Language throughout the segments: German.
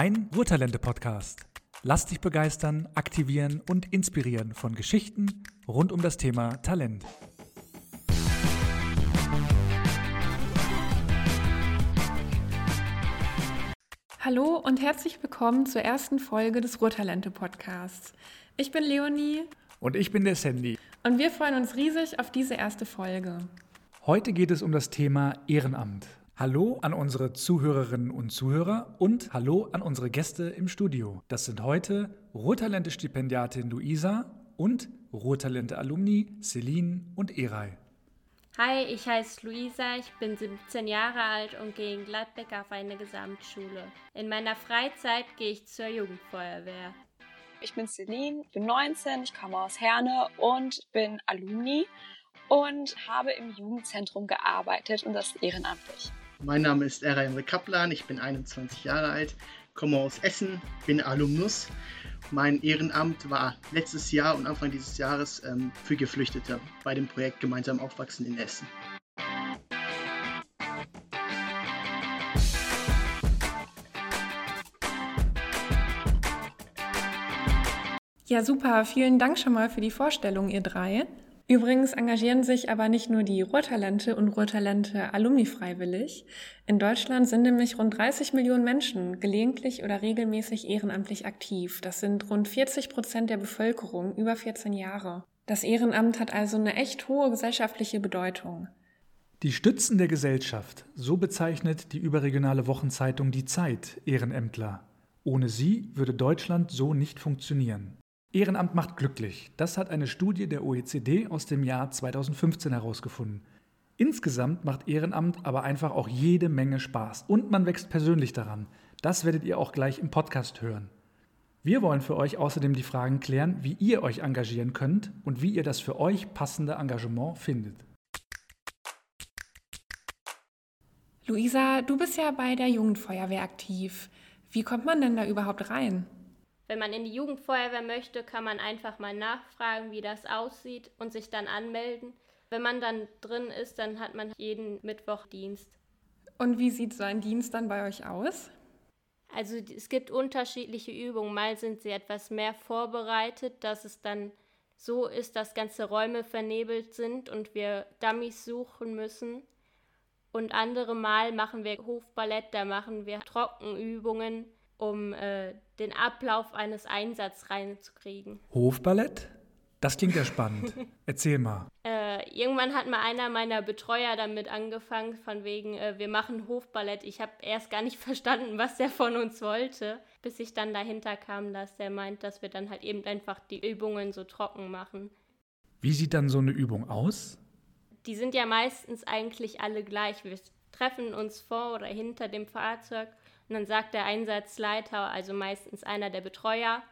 Dein Ruhrtalente-Podcast. Lass dich begeistern, aktivieren und inspirieren von Geschichten rund um das Thema Talent. Hallo und herzlich willkommen zur ersten Folge des Ruhrtalente-Podcasts. Ich bin Leonie. Und ich bin der Sandy. Und wir freuen uns riesig auf diese erste Folge. Heute geht es um das Thema Ehrenamt. Hallo an unsere Zuhörerinnen und Zuhörer und hallo an unsere Gäste im Studio. Das sind heute Ruhrtalente-Stipendiatin Luisa und Ruhrtalente-Alumni Celine und Eray. Hi, ich heiße Luisa, ich bin 17 Jahre alt und gehe in Gladbeck auf eine Gesamtschule. In meiner Freizeit gehe ich zur Jugendfeuerwehr. Ich bin Celine, bin 19, ich komme aus Herne und bin Alumni und habe im Jugendzentrum gearbeitet und das ehrenamtlich. Mein Name ist Era Emre Kaplan, ich bin 21 Jahre alt, komme aus Essen, bin Alumnus. Mein Ehrenamt war letztes Jahr und Anfang dieses Jahres ähm, für Geflüchtete bei dem Projekt Gemeinsam Aufwachsen in Essen. Ja, super. Vielen Dank schon mal für die Vorstellung, ihr drei. Übrigens engagieren sich aber nicht nur die Ruhrtalente und Ruhrtalente Alumni freiwillig. In Deutschland sind nämlich rund 30 Millionen Menschen gelegentlich oder regelmäßig ehrenamtlich aktiv. Das sind rund 40 Prozent der Bevölkerung über 14 Jahre. Das Ehrenamt hat also eine echt hohe gesellschaftliche Bedeutung. Die Stützen der Gesellschaft, so bezeichnet die überregionale Wochenzeitung Die Zeit Ehrenämtler. Ohne sie würde Deutschland so nicht funktionieren. Ehrenamt macht glücklich. Das hat eine Studie der OECD aus dem Jahr 2015 herausgefunden. Insgesamt macht Ehrenamt aber einfach auch jede Menge Spaß und man wächst persönlich daran. Das werdet ihr auch gleich im Podcast hören. Wir wollen für euch außerdem die Fragen klären, wie ihr euch engagieren könnt und wie ihr das für euch passende Engagement findet. Luisa, du bist ja bei der Jugendfeuerwehr aktiv. Wie kommt man denn da überhaupt rein? Wenn man in die Jugendfeuerwehr möchte, kann man einfach mal nachfragen, wie das aussieht und sich dann anmelden. Wenn man dann drin ist, dann hat man jeden Mittwoch Dienst. Und wie sieht so ein Dienst dann bei euch aus? Also es gibt unterschiedliche Übungen. Mal sind sie etwas mehr vorbereitet, dass es dann so ist, dass ganze Räume vernebelt sind und wir Dummies suchen müssen. Und andere Mal machen wir Hofballett, da machen wir Trockenübungen um äh, den Ablauf eines Einsatzes reinzukriegen. Hofballett? Das klingt ja spannend. Erzähl mal. Äh, irgendwann hat mal einer meiner Betreuer damit angefangen, von wegen, äh, wir machen Hofballett. Ich habe erst gar nicht verstanden, was der von uns wollte, bis ich dann dahinter kam, dass der meint, dass wir dann halt eben einfach die Übungen so trocken machen. Wie sieht dann so eine Übung aus? Die sind ja meistens eigentlich alle gleich. Wir treffen uns vor oder hinter dem Fahrzeug und dann sagt der Einsatzleiter, also meistens einer der Betreuer,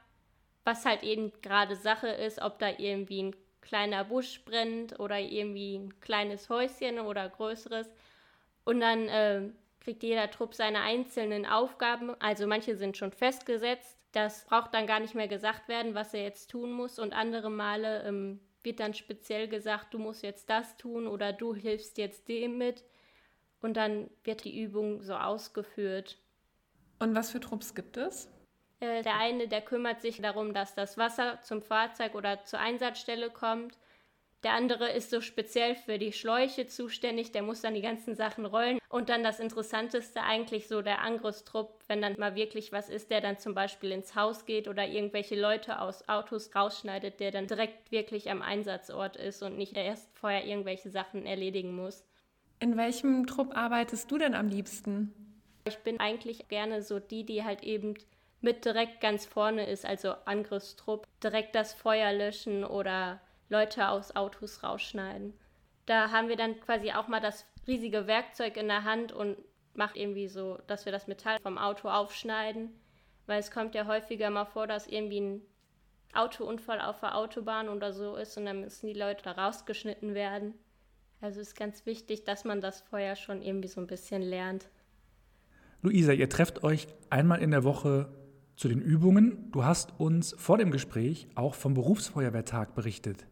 was halt eben gerade Sache ist, ob da irgendwie ein kleiner Busch brennt oder irgendwie ein kleines Häuschen oder größeres. Und dann äh, kriegt jeder Trupp seine einzelnen Aufgaben. Also manche sind schon festgesetzt. Das braucht dann gar nicht mehr gesagt werden, was er jetzt tun muss. Und andere Male ähm, wird dann speziell gesagt, du musst jetzt das tun oder du hilfst jetzt dem mit. Und dann wird die Übung so ausgeführt. Und was für Trupps gibt es? Äh, der eine, der kümmert sich darum, dass das Wasser zum Fahrzeug oder zur Einsatzstelle kommt. Der andere ist so speziell für die Schläuche zuständig, der muss dann die ganzen Sachen rollen. Und dann das Interessanteste eigentlich so der Angriffstrupp, wenn dann mal wirklich was ist, der dann zum Beispiel ins Haus geht oder irgendwelche Leute aus Autos rausschneidet, der dann direkt wirklich am Einsatzort ist und nicht erst vorher irgendwelche Sachen erledigen muss. In welchem Trupp arbeitest du denn am liebsten? Ich bin eigentlich gerne so die, die halt eben mit direkt ganz vorne ist, also Angriffstrupp, direkt das Feuer löschen oder Leute aus Autos rausschneiden. Da haben wir dann quasi auch mal das riesige Werkzeug in der Hand und macht irgendwie so, dass wir das Metall vom Auto aufschneiden, weil es kommt ja häufiger mal vor, dass irgendwie ein Autounfall auf der Autobahn oder so ist und dann müssen die Leute da rausgeschnitten werden. Also ist ganz wichtig, dass man das Feuer schon irgendwie so ein bisschen lernt. Luisa, ihr trefft euch einmal in der Woche zu den Übungen. Du hast uns vor dem Gespräch auch vom Berufsfeuerwehrtag berichtet.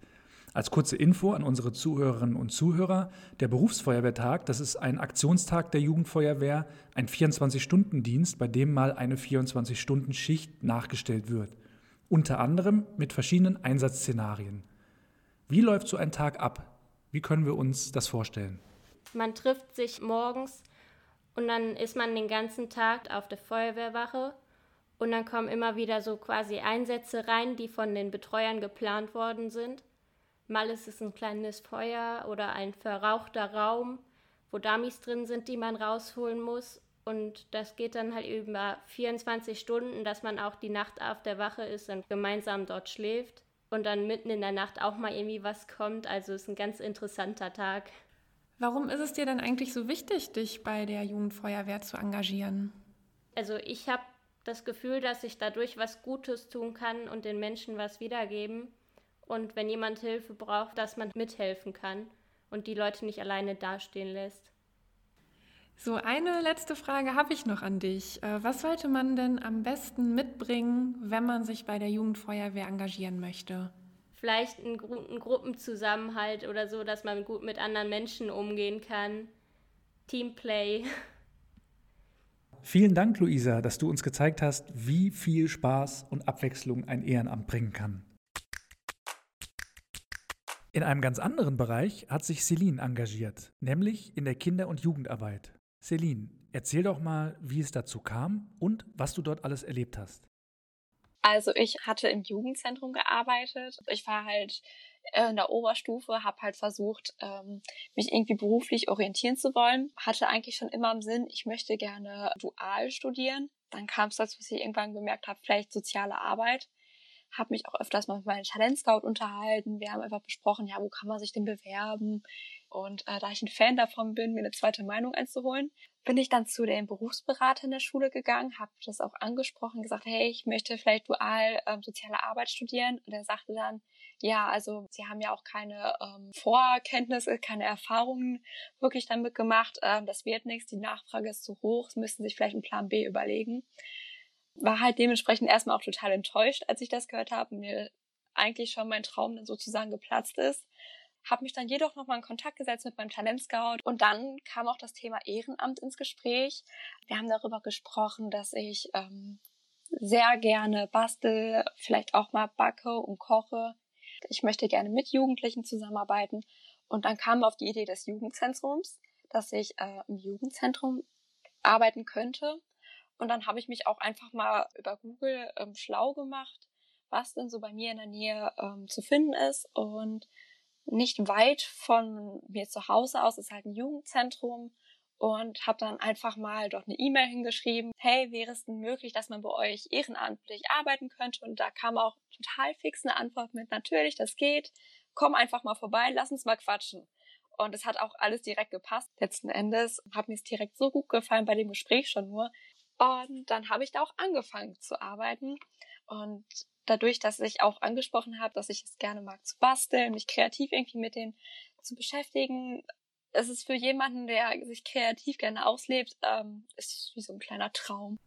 Als kurze Info an unsere Zuhörerinnen und Zuhörer, der Berufsfeuerwehrtag, das ist ein Aktionstag der Jugendfeuerwehr, ein 24-Stunden-Dienst, bei dem mal eine 24-Stunden-Schicht nachgestellt wird. Unter anderem mit verschiedenen Einsatzszenarien. Wie läuft so ein Tag ab? Wie können wir uns das vorstellen? Man trifft sich morgens und dann ist man den ganzen Tag auf der Feuerwehrwache und dann kommen immer wieder so quasi Einsätze rein, die von den Betreuern geplant worden sind. Mal ist es ein kleines Feuer oder ein verrauchter Raum, wo Dummies drin sind, die man rausholen muss. Und das geht dann halt über 24 Stunden, dass man auch die Nacht auf der Wache ist und gemeinsam dort schläft. Und dann mitten in der Nacht auch mal irgendwie was kommt. Also ist ein ganz interessanter Tag. Warum ist es dir denn eigentlich so wichtig, dich bei der Jugendfeuerwehr zu engagieren? Also ich habe das Gefühl, dass ich dadurch was Gutes tun kann und den Menschen was wiedergeben und wenn jemand Hilfe braucht, dass man mithelfen kann und die Leute nicht alleine dastehen lässt. So, eine letzte Frage habe ich noch an dich. Äh, was sollte man denn am besten mitbringen, wenn man sich bei der Jugendfeuerwehr engagieren möchte? Vielleicht einen guten Gruppenzusammenhalt oder so, dass man gut mit anderen Menschen umgehen kann. Teamplay. Vielen Dank, Luisa, dass du uns gezeigt hast, wie viel Spaß und Abwechslung ein Ehrenamt bringen kann. In einem ganz anderen Bereich hat sich Celine engagiert, nämlich in der Kinder- und Jugendarbeit. Celine, erzähl doch mal, wie es dazu kam und was du dort alles erlebt hast. Also ich hatte im Jugendzentrum gearbeitet. Ich war halt äh, in der Oberstufe, habe halt versucht, ähm, mich irgendwie beruflich orientieren zu wollen. Hatte eigentlich schon immer im Sinn, ich möchte gerne dual studieren. Dann kam es dazu, dass ich irgendwann gemerkt habe, vielleicht soziale Arbeit habe mich auch öfters mal mit meinem Talentscout unterhalten. Wir haben einfach besprochen, ja, wo kann man sich denn bewerben? Und äh, da ich ein Fan davon bin, mir eine zweite Meinung einzuholen, bin ich dann zu den Beruchsberatern der Schule gegangen, habe das auch angesprochen, gesagt, hey, ich möchte vielleicht dual ähm, soziale Arbeit studieren. Und er sagte dann, ja, also Sie haben ja auch keine ähm, Vorkenntnisse, keine Erfahrungen wirklich damit gemacht. Ähm, das wird nichts, die Nachfrage ist zu hoch, Sie müssen sich vielleicht einen Plan B überlegen war halt dementsprechend erstmal auch total enttäuscht, als ich das gehört habe. Mir eigentlich schon mein Traum dann sozusagen geplatzt ist. Habe mich dann jedoch nochmal in Kontakt gesetzt mit meinem Talentscout und dann kam auch das Thema Ehrenamt ins Gespräch. Wir haben darüber gesprochen, dass ich ähm, sehr gerne bastel, vielleicht auch mal backe und koche. Ich möchte gerne mit Jugendlichen zusammenarbeiten. Und dann kam auf die Idee des Jugendzentrums, dass ich äh, im Jugendzentrum arbeiten könnte und dann habe ich mich auch einfach mal über Google ähm, schlau gemacht, was denn so bei mir in der Nähe ähm, zu finden ist. Und nicht weit von mir zu Hause aus ist halt ein Jugendzentrum und habe dann einfach mal dort eine E-Mail hingeschrieben, hey, wäre es denn möglich, dass man bei euch ehrenamtlich arbeiten könnte? Und da kam auch total fix eine Antwort mit, natürlich, das geht, komm einfach mal vorbei, lass uns mal quatschen. Und es hat auch alles direkt gepasst. Letzten Endes hat mir es direkt so gut gefallen bei dem Gespräch schon nur, und dann habe ich da auch angefangen zu arbeiten. Und dadurch, dass ich auch angesprochen habe, dass ich es gerne mag zu basteln, mich kreativ irgendwie mit denen zu beschäftigen, es ist für jemanden, der sich kreativ gerne auslebt, ähm, ist wie so ein kleiner Traum.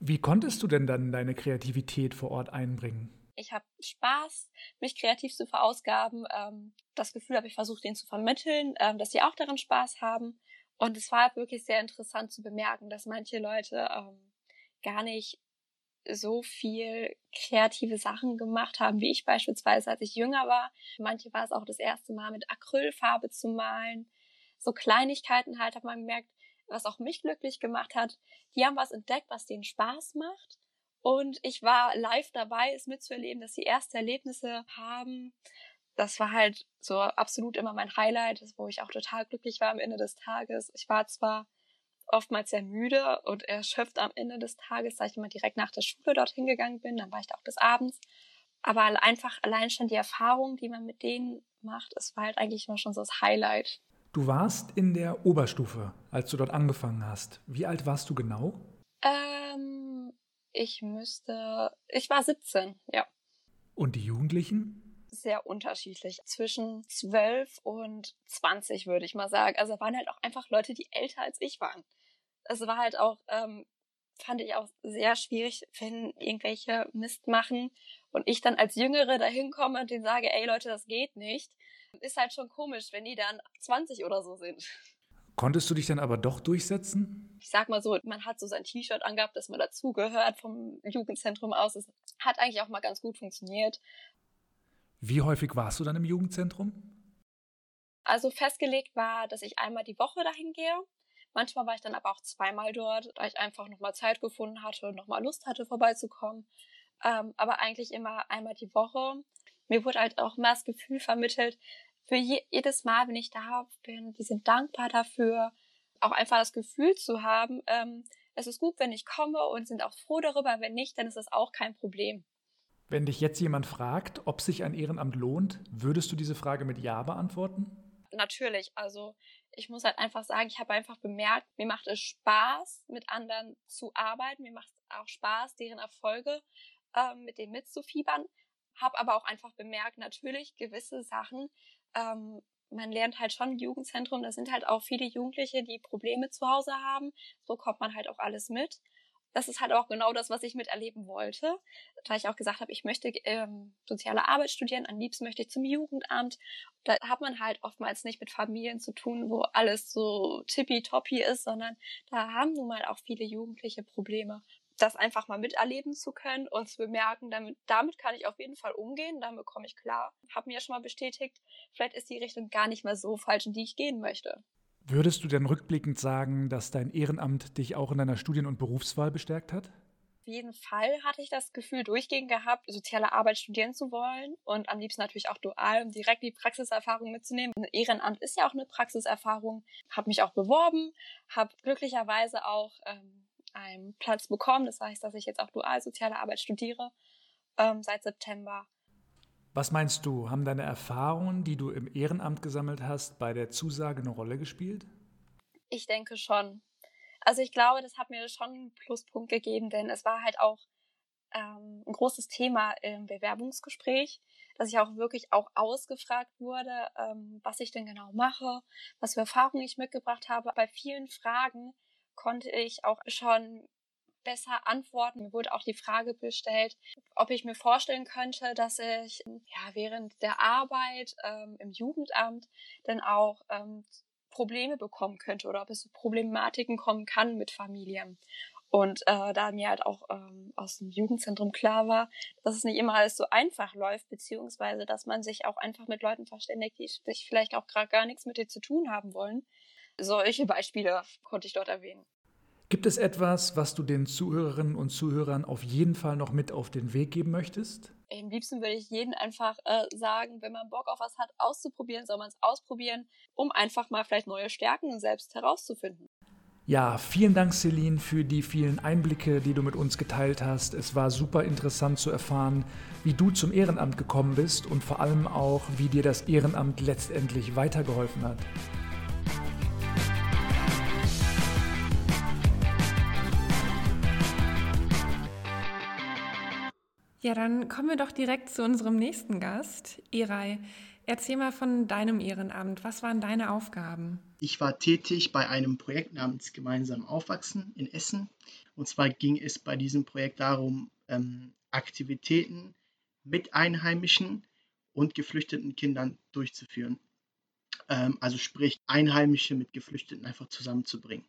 Wie konntest du denn dann deine Kreativität vor Ort einbringen? Ich habe Spaß, mich kreativ zu verausgaben. Ähm, das Gefühl habe ich versucht, denen zu vermitteln, ähm, dass sie auch daran Spaß haben. Und es war wirklich sehr interessant zu bemerken, dass manche Leute ähm, gar nicht so viel kreative Sachen gemacht haben, wie ich beispielsweise, als ich jünger war. Manche war es auch das erste Mal mit Acrylfarbe zu malen. So Kleinigkeiten halt hat man gemerkt, was auch mich glücklich gemacht hat. Die haben was entdeckt, was denen Spaß macht. Und ich war live dabei, es mitzuerleben, dass sie erste Erlebnisse haben das war halt so absolut immer mein Highlight, wo ich auch total glücklich war am Ende des Tages. Ich war zwar oftmals sehr müde und erschöpft am Ende des Tages, da ich immer direkt nach der Schule dorthin gegangen bin, dann war ich da auch bis abends. Aber einfach allein schon die Erfahrung, die man mit denen macht, es war halt eigentlich immer schon so das Highlight. Du warst in der Oberstufe, als du dort angefangen hast. Wie alt warst du genau? Ähm, ich müsste, ich war 17, ja. Und die Jugendlichen? Sehr unterschiedlich. Zwischen 12 und 20 würde ich mal sagen. Also waren halt auch einfach Leute, die älter als ich waren. Es war halt auch, ähm, fand ich auch sehr schwierig, wenn irgendwelche Mist machen und ich dann als Jüngere dahin komme und denen sage, ey Leute, das geht nicht. Ist halt schon komisch, wenn die dann 20 oder so sind. Konntest du dich dann aber doch durchsetzen? Ich sag mal so, man hat so sein T-Shirt angehabt, dass man dazugehört vom Jugendzentrum aus. Es hat eigentlich auch mal ganz gut funktioniert. Wie häufig warst du dann im Jugendzentrum? Also festgelegt war, dass ich einmal die Woche dahin gehe. Manchmal war ich dann aber auch zweimal dort, da ich einfach nochmal Zeit gefunden hatte und nochmal Lust hatte, vorbeizukommen. Ähm, aber eigentlich immer einmal die Woche. Mir wurde halt auch immer das Gefühl vermittelt, für je, jedes Mal, wenn ich da bin, die sind dankbar dafür, auch einfach das Gefühl zu haben, ähm, es ist gut, wenn ich komme und sind auch froh darüber, wenn nicht, dann ist das auch kein Problem. Wenn dich jetzt jemand fragt, ob sich ein Ehrenamt lohnt, würdest du diese Frage mit Ja beantworten? Natürlich, also ich muss halt einfach sagen, ich habe einfach bemerkt, mir macht es Spaß, mit anderen zu arbeiten, mir macht es auch Spaß, deren Erfolge ähm, mit denen mitzufiebern, habe aber auch einfach bemerkt, natürlich gewisse Sachen ähm, man lernt halt schon im Jugendzentrum, da sind halt auch viele Jugendliche, die Probleme zu Hause haben. So kommt man halt auch alles mit. Das ist halt auch genau das, was ich miterleben wollte. Da ich auch gesagt habe, ich möchte ähm, soziale Arbeit studieren, am liebsten möchte ich zum Jugendamt. Da hat man halt oftmals nicht mit Familien zu tun, wo alles so tippitoppi ist, sondern da haben nun mal auch viele Jugendliche Probleme das einfach mal miterleben zu können und zu bemerken, damit, damit kann ich auf jeden Fall umgehen, damit komme ich klar. Habe mir schon mal bestätigt, vielleicht ist die Richtung gar nicht mehr so falsch, in die ich gehen möchte. Würdest du denn rückblickend sagen, dass dein Ehrenamt dich auch in deiner Studien- und Berufswahl bestärkt hat? Auf jeden Fall hatte ich das Gefühl durchgehend gehabt, soziale Arbeit studieren zu wollen und am liebsten natürlich auch dual, um direkt die Praxiserfahrung mitzunehmen. Ein Ehrenamt ist ja auch eine Praxiserfahrung. Habe mich auch beworben, habe glücklicherweise auch ähm, einen Platz bekommen. Das heißt, dass ich jetzt auch dual soziale Arbeit studiere ähm, seit September. Was meinst du, haben deine Erfahrungen, die du im Ehrenamt gesammelt hast, bei der Zusage eine Rolle gespielt? Ich denke schon. Also ich glaube, das hat mir schon einen Pluspunkt gegeben, denn es war halt auch ähm, ein großes Thema im Bewerbungsgespräch, dass ich auch wirklich auch ausgefragt wurde, ähm, was ich denn genau mache, was für Erfahrungen ich mitgebracht habe. Bei vielen Fragen konnte ich auch schon besser antworten. Mir wurde auch die Frage gestellt, ob ich mir vorstellen könnte, dass ich ja während der Arbeit ähm, im Jugendamt dann auch ähm, Probleme bekommen könnte oder ob es zu Problematiken kommen kann mit Familien. Und äh, da mir halt auch ähm, aus dem Jugendzentrum klar war, dass es nicht immer alles so einfach läuft, beziehungsweise dass man sich auch einfach mit Leuten verständigt, die sich vielleicht auch gerade gar nichts mit dir zu tun haben wollen, solche Beispiele konnte ich dort erwähnen. Gibt es etwas, was du den Zuhörerinnen und Zuhörern auf jeden Fall noch mit auf den Weg geben möchtest? Am liebsten würde ich jedem einfach äh, sagen, wenn man Bock auf was hat, auszuprobieren, soll man es ausprobieren, um einfach mal vielleicht neue Stärken selbst herauszufinden. Ja, vielen Dank, Celine, für die vielen Einblicke, die du mit uns geteilt hast. Es war super interessant zu erfahren, wie du zum Ehrenamt gekommen bist und vor allem auch, wie dir das Ehrenamt letztendlich weitergeholfen hat. Ja, dann kommen wir doch direkt zu unserem nächsten Gast. Eray, erzähl mal von deinem Ehrenamt. Was waren deine Aufgaben? Ich war tätig bei einem Projekt namens Gemeinsam Aufwachsen in Essen. Und zwar ging es bei diesem Projekt darum, ähm, Aktivitäten mit Einheimischen und geflüchteten Kindern durchzuführen. Ähm, also sprich, Einheimische mit Geflüchteten einfach zusammenzubringen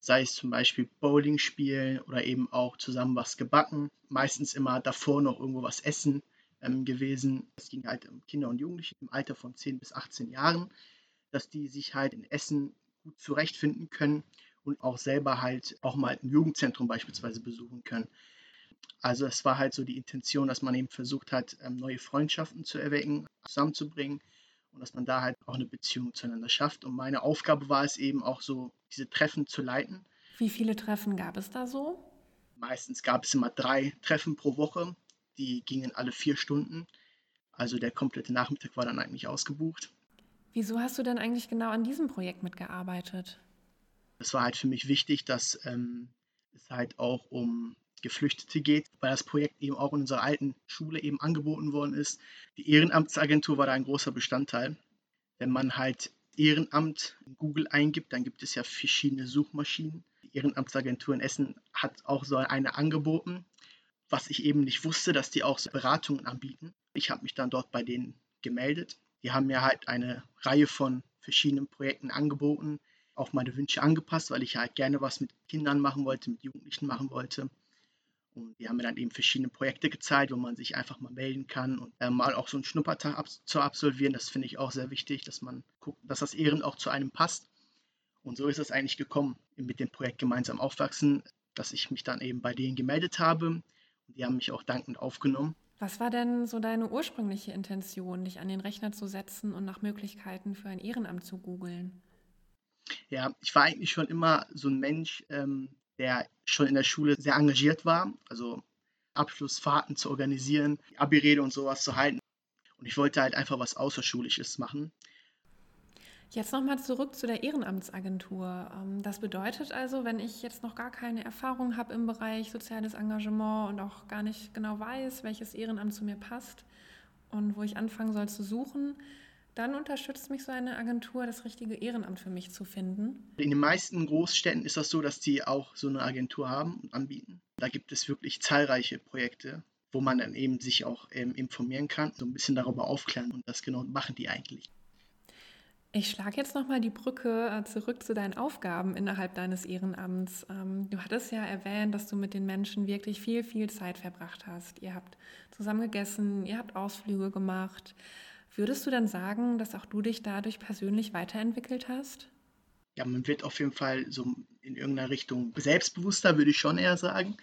sei es zum Beispiel Bowling spielen oder eben auch zusammen was gebacken, meistens immer davor noch irgendwo was essen ähm, gewesen. Es ging halt um Kinder und Jugendliche im Alter von 10 bis 18 Jahren, dass die sich halt in Essen gut zurechtfinden können und auch selber halt auch mal ein Jugendzentrum beispielsweise besuchen können. Also es war halt so die Intention, dass man eben versucht hat, ähm, neue Freundschaften zu erwecken, zusammenzubringen und dass man da halt auch eine Beziehung zueinander schafft. Und meine Aufgabe war es eben auch so, diese Treffen zu leiten. Wie viele Treffen gab es da so? Meistens gab es immer drei Treffen pro Woche. Die gingen alle vier Stunden. Also der komplette Nachmittag war dann eigentlich ausgebucht. Wieso hast du denn eigentlich genau an diesem Projekt mitgearbeitet? Es war halt für mich wichtig, dass ähm, es halt auch um Geflüchtete geht, weil das Projekt eben auch in unserer alten Schule eben angeboten worden ist. Die Ehrenamtsagentur war da ein großer Bestandteil. Wenn man halt Ehrenamt in Google eingibt, dann gibt es ja verschiedene Suchmaschinen. Die Ehrenamtsagentur in Essen hat auch so eine angeboten, was ich eben nicht wusste, dass die auch so Beratungen anbieten. Ich habe mich dann dort bei denen gemeldet Die haben mir halt eine Reihe von verschiedenen Projekten angeboten, auch meine Wünsche angepasst, weil ich halt gerne was mit Kindern machen wollte, mit Jugendlichen machen wollte. Und die haben mir dann eben verschiedene Projekte gezeigt, wo man sich einfach mal melden kann und äh, mal auch so einen Schnuppertag ab zu absolvieren. Das finde ich auch sehr wichtig, dass man guckt, dass das Ehren auch zu einem passt. Und so ist es eigentlich gekommen mit dem Projekt Gemeinsam aufwachsen, dass ich mich dann eben bei denen gemeldet habe. Und die haben mich auch dankend aufgenommen. Was war denn so deine ursprüngliche Intention, dich an den Rechner zu setzen und nach Möglichkeiten für ein Ehrenamt zu googeln? Ja, ich war eigentlich schon immer so ein Mensch, ähm, der schon in der Schule sehr engagiert war, also Abschlussfahrten zu organisieren, Abi-Rede und sowas zu halten. Und ich wollte halt einfach was Außerschulisches machen. Jetzt nochmal zurück zu der Ehrenamtsagentur. Ähm, das bedeutet also, wenn ich jetzt noch gar keine Erfahrung habe im Bereich soziales Engagement und auch gar nicht genau weiß, welches Ehrenamt zu mir passt und wo ich anfangen soll zu suchen, dann unterstützt mich so eine Agentur, das richtige Ehrenamt für mich zu finden. In den meisten Großstädten ist das so, dass die auch so eine Agentur haben und anbieten. Da gibt es wirklich zahlreiche Projekte, wo man dann eben sich auch ähm, informieren kann, so ein bisschen darüber aufklären und das genau machen die eigentlich. Ich schlage jetzt nochmal die Brücke äh, zurück zu deinen Aufgaben innerhalb deines Ehrenamts. Ähm, du hattest ja erwähnt, dass du mit den Menschen wirklich viel, viel Zeit verbracht hast. Ihr habt zusammen gegessen, ihr habt Ausflüge gemacht. Würdest du dann sagen, dass auch du dich dadurch persönlich weiterentwickelt hast? Ja, man wird auf jeden Fall so in irgendeiner Richtung selbstbewusster, würde ich schon eher sagen.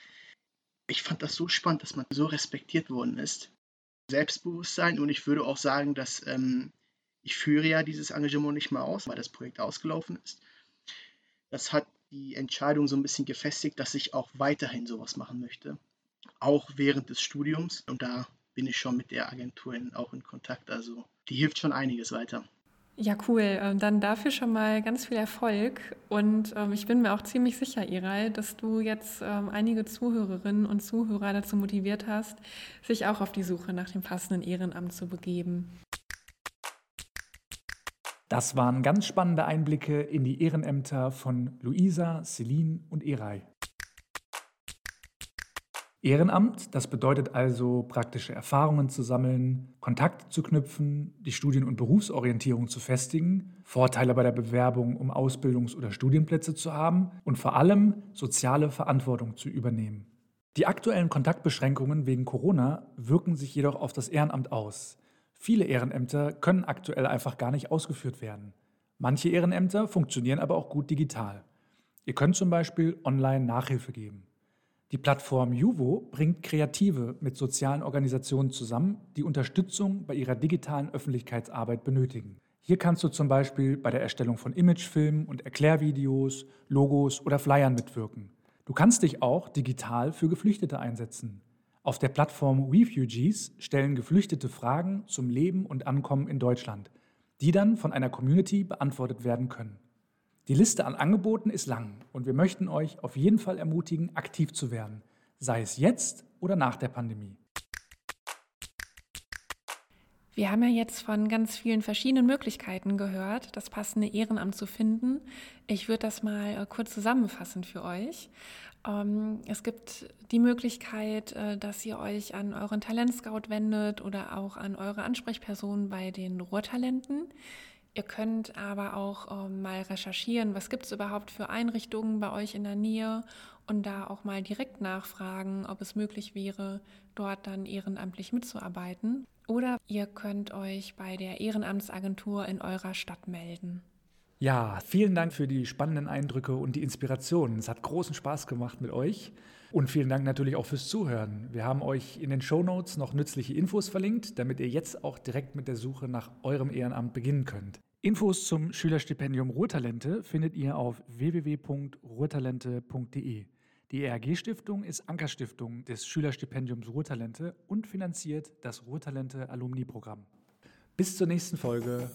Ich fand das so spannend, dass man so respektiert worden ist. Selbstbewusstsein und ich würde auch sagen, dass ähm, ich führe ja dieses Engagement nicht mehr aus, weil das Projekt ausgelaufen ist. Das hat die Entscheidung so ein bisschen gefestigt, dass ich auch weiterhin sowas machen möchte, auch während des Studiums. Und da bin ich schon mit der Agentur in, auch in Kontakt. Also die hilft schon einiges weiter. Ja, cool. Ähm, dann dafür schon mal ganz viel Erfolg. Und ähm, ich bin mir auch ziemlich sicher, Iral, dass du jetzt ähm, einige Zuhörerinnen und Zuhörer dazu motiviert hast, sich auch auf die Suche nach dem passenden Ehrenamt zu begeben. Das waren ganz spannende Einblicke in die Ehrenämter von Luisa, Celine und Eray. Ehrenamt, das bedeutet also praktische Erfahrungen zu sammeln, Kontakte zu knüpfen, die Studien- und Berufsorientierung zu festigen, Vorteile bei der Bewerbung um Ausbildungs- oder Studienplätze zu haben und vor allem soziale Verantwortung zu übernehmen. Die aktuellen Kontaktbeschränkungen wegen Corona wirken sich jedoch auf das Ehrenamt aus. Viele Ehrenämter können aktuell einfach gar nicht ausgeführt werden. Manche Ehrenämter funktionieren aber auch gut digital. Ihr könnt zum Beispiel online Nachhilfe geben. Die Plattform Juvo bringt Kreative mit sozialen Organisationen zusammen, die Unterstützung bei ihrer digitalen Öffentlichkeitsarbeit benötigen. Hier kannst du zum Beispiel bei der Erstellung von Imagefilmen und Erklärvideos, Logos oder Flyern mitwirken. Du kannst dich auch digital für Geflüchtete einsetzen. Auf der Plattform Refugees stellen Geflüchtete Fragen zum Leben und Ankommen in Deutschland, die dann von einer Community beantwortet werden können. Die Liste an Angeboten ist lang und wir möchten euch auf jeden Fall ermutigen, aktiv zu werden, sei es jetzt oder nach der Pandemie. Wir haben ja jetzt von ganz vielen verschiedenen Möglichkeiten gehört, das passende Ehrenamt zu finden. Ich würde das mal äh, kurz zusammenfassen für euch. Ähm, es gibt die Möglichkeit, äh, dass ihr euch an euren Talentscout wendet oder auch an eure Ansprechperson bei den Ruhrtalenten. Ihr könnt aber auch ähm, mal recherchieren, was gibt es überhaupt für Einrichtungen bei euch in der Nähe und da auch mal direkt nachfragen, ob es möglich wäre, dort dann ehrenamtlich mitzuarbeiten. Oder ihr könnt euch bei der Ehrenamtsagentur in eurer Stadt melden. Ja, vielen Dank für die spannenden Eindrücke und die Inspiration. Es hat großen Spaß gemacht mit euch. Und vielen Dank natürlich auch fürs Zuhören. Wir haben euch in den Show Notes noch nützliche Infos verlinkt, damit ihr jetzt auch direkt mit der Suche nach eurem Ehrenamt beginnen könnt. Infos zum Schülerstipendium Ruhrtalente findet ihr auf www.ruhrtalente.de. Die ERG Stiftung ist Ankerstiftung des Schülerstipendiums Ruhrtalente und finanziert das Ruhrtalente Alumni Programm. Bis zur nächsten Folge.